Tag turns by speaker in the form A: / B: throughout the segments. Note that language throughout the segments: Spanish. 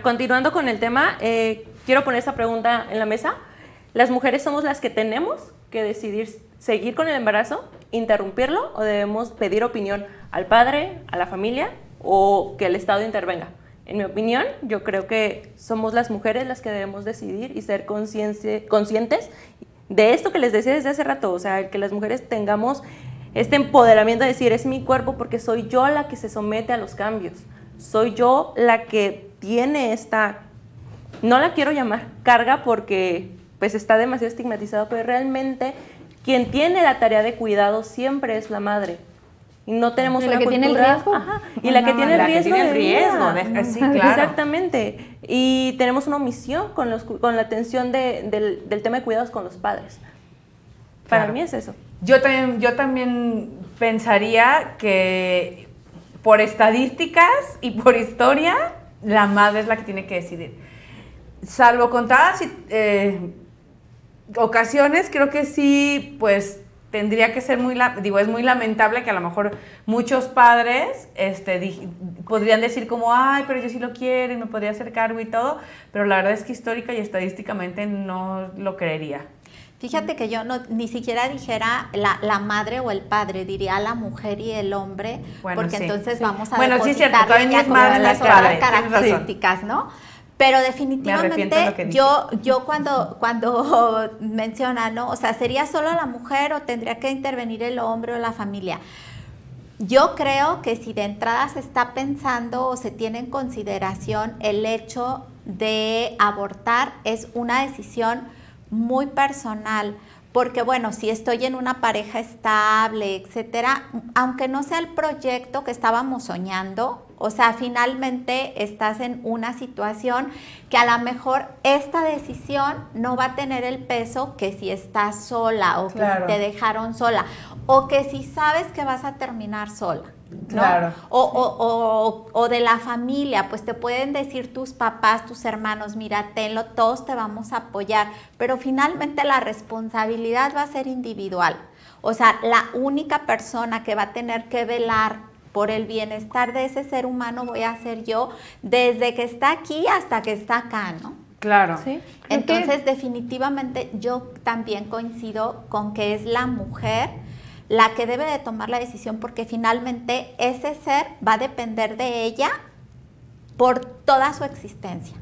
A: Continuando con el tema, eh, quiero poner esta pregunta en la mesa. ¿Las mujeres somos las que tenemos que decidir seguir con el embarazo, interrumpirlo o debemos pedir opinión al padre, a la familia o que el Estado intervenga? En mi opinión, yo creo que somos las mujeres las que debemos decidir y ser conscientes de esto que les decía desde hace rato, o sea, que las mujeres tengamos este empoderamiento de decir, es mi cuerpo porque soy yo la que se somete a los cambios, soy yo la que tiene esta, no la quiero llamar carga porque pues está demasiado estigmatizado, pero realmente quien tiene la tarea de cuidado siempre es la madre. Y no tenemos
B: ¿Y la que tiene el riesgo?
A: y la que tiene el riesgo.
C: el riesgo, sí, claro.
A: Exactamente. Y tenemos una omisión con, los, con la atención del, del, tema de cuidados con los padres. Para mí es eso.
C: Yo también, yo también pensaría que por estadísticas y por historia, la madre es la que tiene que decidir. Salvo contadas eh, ocasiones, creo que sí, pues tendría que ser muy, digo, es muy lamentable que a lo mejor muchos padres este, podrían decir como, ay, pero yo sí lo quiero y me podría hacer cargo y todo, pero la verdad es que histórica y estadísticamente no lo creería.
D: Fíjate que yo no ni siquiera dijera la, la, madre o el padre, diría la mujer y el hombre, porque entonces vamos a
C: Bueno, sí, cierto, todavía es madre las
D: características, ¿no? Pero definitivamente yo, yo cuando, cuando menciona, ¿no? O sea, ¿sería solo la mujer o tendría que intervenir el hombre o la familia? Yo creo que si de entrada se está pensando o se tiene en consideración el hecho de abortar, es una decisión muy personal, porque bueno, si estoy en una pareja estable, etcétera, aunque no sea el proyecto que estábamos soñando, o sea, finalmente estás en una situación que a lo mejor esta decisión no va a tener el peso que si estás sola o que si te dejaron sola o que si sabes que vas a terminar sola. Claro. O, de la familia, pues te pueden decir tus papás, tus hermanos, mira, tenlo, todos te vamos a apoyar, pero finalmente la responsabilidad va a ser individual. O sea, la única persona que va a tener que velar por el bienestar de ese ser humano voy a ser yo desde que está aquí hasta que está acá, ¿no?
C: Claro.
D: ¿Sí? Entonces, definitivamente yo también coincido con que es la mujer la que debe de tomar la decisión porque finalmente ese ser va a depender de ella por toda su existencia.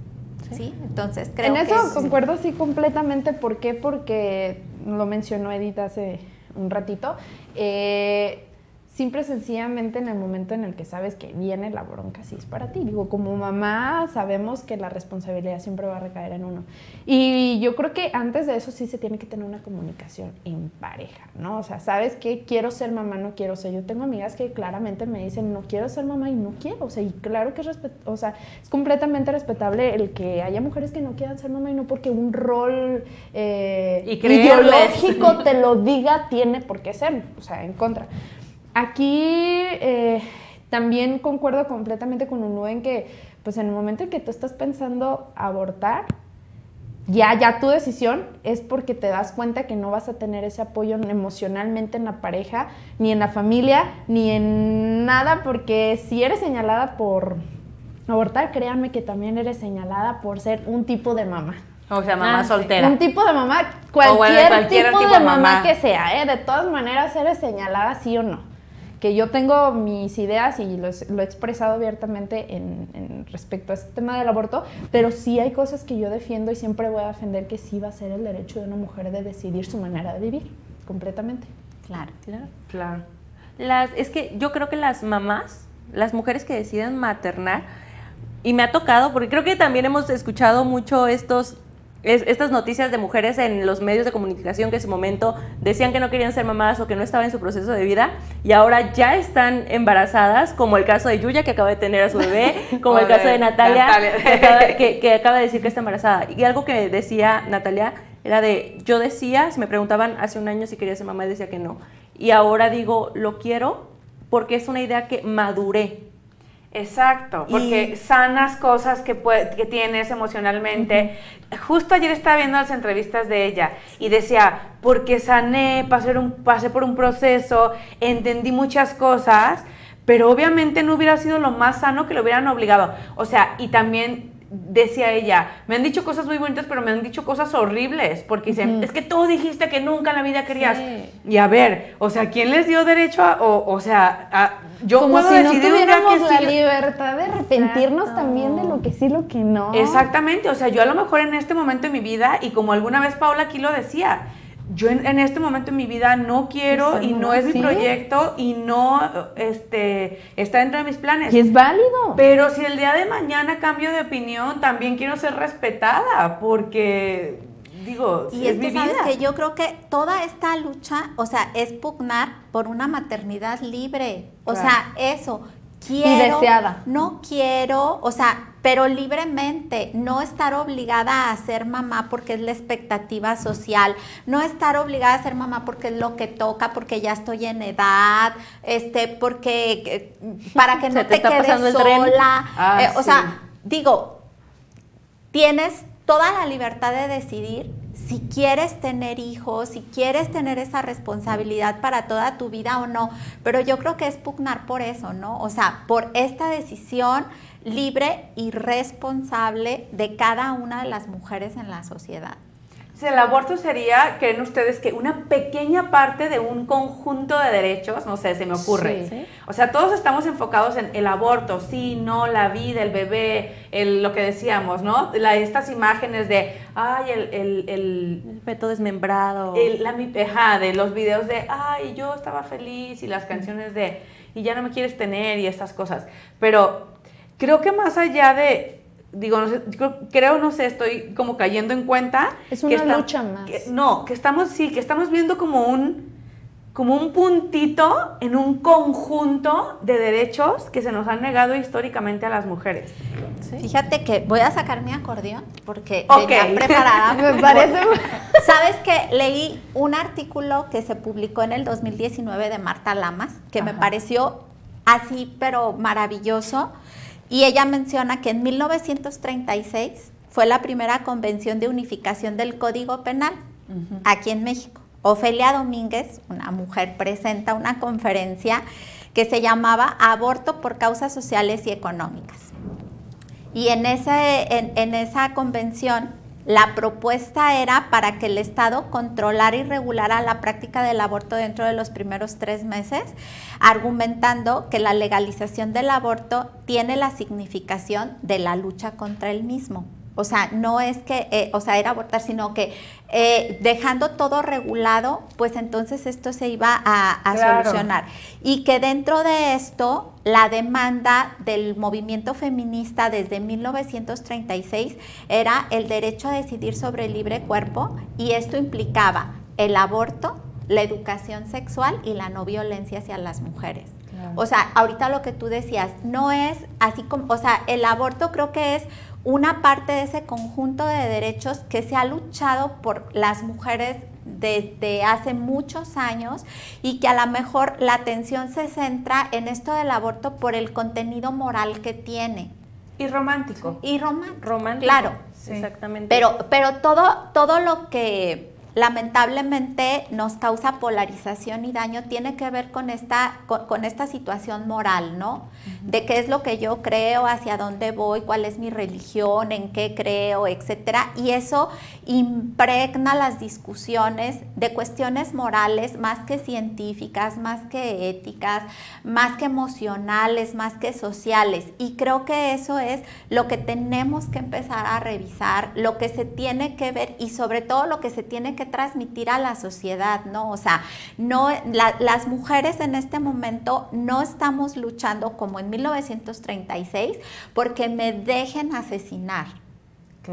D: ¿sí? Entonces creo
B: en eso concuerdo sí completamente. ¿Por qué? Porque lo mencionó Edith hace un ratito. Eh, simple sencillamente en el momento en el que sabes que viene la bronca, sí es para ti. Digo, como mamá sabemos que la responsabilidad siempre va a recaer en uno. Y yo creo que antes de eso sí se tiene que tener una comunicación en pareja, ¿no? O sea, sabes que quiero ser mamá, no quiero ser. Yo tengo amigas que claramente me dicen, no quiero ser mamá y no quiero. O sea, y claro que es, o sea, es completamente respetable el que haya mujeres que no quieran ser mamá y no porque un rol eh, ideológico te lo diga, tiene por qué ser, o sea, en contra. Aquí eh, también concuerdo completamente con Unu en que, pues en el momento en que tú estás pensando abortar, ya, ya tu decisión es porque te das cuenta que no vas a tener ese apoyo emocionalmente en la pareja, ni en la familia, ni en nada, porque si eres señalada por abortar, créanme que también eres señalada por ser un tipo de mamá.
C: O sea, mamá ah, soltera.
B: Un tipo de mamá, cualquier, tipo, de mamá, que sea, ¿eh? De todas maneras eres señalada sí o no que yo tengo mis ideas y lo, he expresado abiertamente en, respecto a este tema del aborto, pero sí hay cosas que yo defiendo y siempre voy a defender que sí va a ser el derecho de una mujer de decidir su manera de vivir, completamente.
D: Claro, claro.
C: Claro.
A: Las, es que yo creo que las mamás, las mujeres que deciden maternar, y me ha tocado, porque creo que también hemos escuchado mucho estos estas noticias de mujeres en los medios de comunicación que en su momento decían que no querían ser mamás o que no estaban en su proceso de vida y ahora ya están embarazadas, como el caso de Yuya que acaba de tener a su bebé, como el caso de Natalia, Que, acaba, de decir que está embarazada. Y algo que decía Natalia era de, yo decía, si me preguntaban hace un año si quería ser mamá, decía que no. Y ahora digo, lo quiero porque es una idea que maduré,
C: Exacto, porque sanas cosas que, que tienes emocionalmente. Justo ayer estaba viendo las entrevistas de ella y decía, porque sané, pasé, un, pasé por un proceso, entendí muchas cosas, pero obviamente no hubiera sido lo más sano que lo hubieran obligado. O sea, y también decía ella, me han dicho cosas muy bonitas, pero me han dicho cosas horribles, porque dicen, es que tú dijiste que nunca en la vida querías. Y a ver, o sea, ¿quién les dio derecho a, o, o sea, a, yo
B: Como
C: puedo
B: si no
C: decidir
B: la libertad de arrepentirnos también de lo que sí, lo que no.
C: Exactamente, o sea, yo a lo mejor en este momento de mi vida, y como alguna vez Paula aquí lo decía, yo en, este momento en mi vida no quiero y no es mi proyecto y no este, está dentro de mis planes.
B: Y es válido.
C: Pero si el día de mañana cambio de opinión, también quiero ser respetada porque digo,
D: y es, que sabes que yo creo que toda esta lucha, o sea, es pugnar por una maternidad libre. O sea, eso, quiero, y deseada. no quiero, o sea, pero libremente, no estar obligada a ser mamá porque es la expectativa social, no estar obligada a ser mamá porque es lo que toca, porque ya estoy en edad, este, porque para que no te, quedes sola, ah, eh, o sea, digo, tienes toda la libertad de decidir si quieres tener hijos, si quieres tener esa responsabilidad para toda tu vida o no, pero yo creo que es pugnar por eso, ¿no? O sea, por esta decisión libre y responsable de cada una de las mujeres en la sociedad
C: el aborto sería, ¿creen ustedes que una pequeña parte de un conjunto de derechos? No sé, se me ocurre. O sea, todos estamos enfocados en el aborto, sí, no, la vida, el bebé, el, lo que decíamos, ¿no? La, estas imágenes de, ay, el... El,
A: el, feto desmembrado.
C: la, ajá, de los videos de, ay, yo estaba feliz y las canciones de, y ya no me quieres tener y estas cosas. Pero creo que más allá de digo, no sé, creo, no sé, estoy como cayendo en cuenta.
B: Es una lucha más.
C: no, que estamos, sí, que estamos viendo como un, como un puntito en un conjunto de derechos que se nos han negado históricamente a las mujeres.
D: Fíjate que voy a sacar mi acordeón porque okay. preparada. Me parece. Sabes que leí un artículo que se publicó en el 2019 de Marta Lamas que me pareció así, pero maravilloso y ella menciona que en 1936 fue la primera convención de unificación del Código Penal aquí en México. Ofelia Domínguez, una mujer, presenta una conferencia que se llamaba Aborto por causas sociales y económicas. Y en, ese, en esa convención la propuesta era para que el Estado controlara y regulara la práctica del aborto dentro de los primeros tres meses, argumentando que la legalización del aborto tiene la significación de la lucha contra el mismo. O sea, no es que, eh, o sea, era abortar, sino que eh, dejando todo regulado, pues entonces esto se iba a, solucionar. Y que dentro de esto, la demanda del movimiento feminista desde 1936 era el derecho a decidir sobre el libre cuerpo y esto implicaba el aborto, la educación sexual y la no violencia hacia las mujeres. O sea, ahorita lo que tú decías, no es así como, o sea, el aborto creo que es una parte de ese conjunto de derechos que se ha luchado por las mujeres desde hace muchos años y que a lo mejor la atención se centra en esto del aborto por el contenido moral que tiene.
C: Y romántico.
D: Y romántico.
A: Romántico.
D: Claro.
A: Exactamente.
D: Pero, pero todo, todo lo que lamentablemente nos causa polarización y daño tiene que ver con esta, con, esta situación moral, ¿no? De qué es lo que yo creo, hacia dónde voy, cuál es mi religión, en qué creo, etcétera. Y eso impregna las discusiones de cuestiones morales más que científicas, más que éticas, más que emocionales, más que sociales. Y creo que eso es lo que tenemos que empezar a revisar, lo que se tiene que ver y sobre todo lo que se tiene que transmitir a la sociedad, ¿no? O sea, no, las mujeres en este momento no estamos luchando como en 1936 porque me dejen asesinar.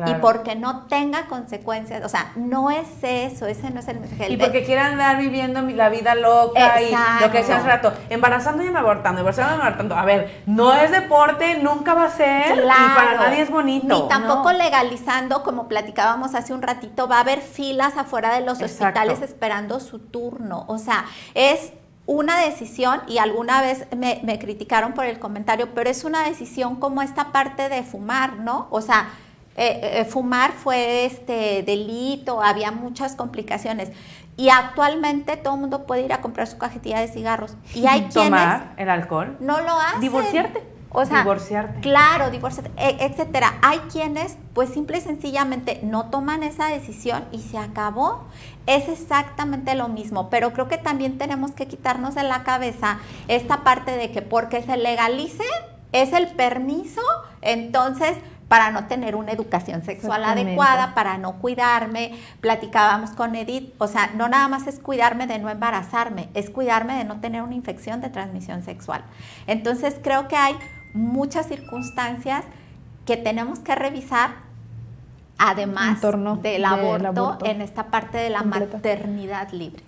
D: Y porque no tenga consecuencias, o sea, no es eso, ese no es el mensaje.
C: Y porque quieran andar viviendo la vida loca y lo que decía hace rato, embarazando y abortando, embarazando y abortando. A ver, no es deporte, nunca va a ser y para nadie es bonito.
D: Ni tampoco legalizando, como platicábamos hace un ratito, va a haber filas afuera de los hospitales esperando su turno. O sea, es una decisión, y alguna vez me, me criticaron por el comentario, pero es una decisión como esta parte de fumar, ¿no? O sea, eh, eh, fumar fue este delito, había muchas complicaciones. Y actualmente todo el mundo puede ir a comprar su cajetilla de cigarros. Y hay
C: Tomar el alcohol.
D: No lo hacen.
C: Divorciarte.
D: O sea,
C: divorciarte.
D: Claro, divorciarte, e, etcétera. Hay quienes, pues simple y sencillamente no toman esa decisión y se acabó. Es exactamente lo mismo, pero creo que también tenemos que quitarnos de la cabeza esta parte de que porque se legalice es el permiso, entonces para no tener una educación sexual adecuada, para no cuidarme. Platicábamos con Edith, o sea, no nada más es cuidarme de no embarazarme, es cuidarme de no tener una infección de transmisión sexual. Entonces creo que hay muchas circunstancias que tenemos que revisar, además del, aborto, en esta parte de la maternidad libre.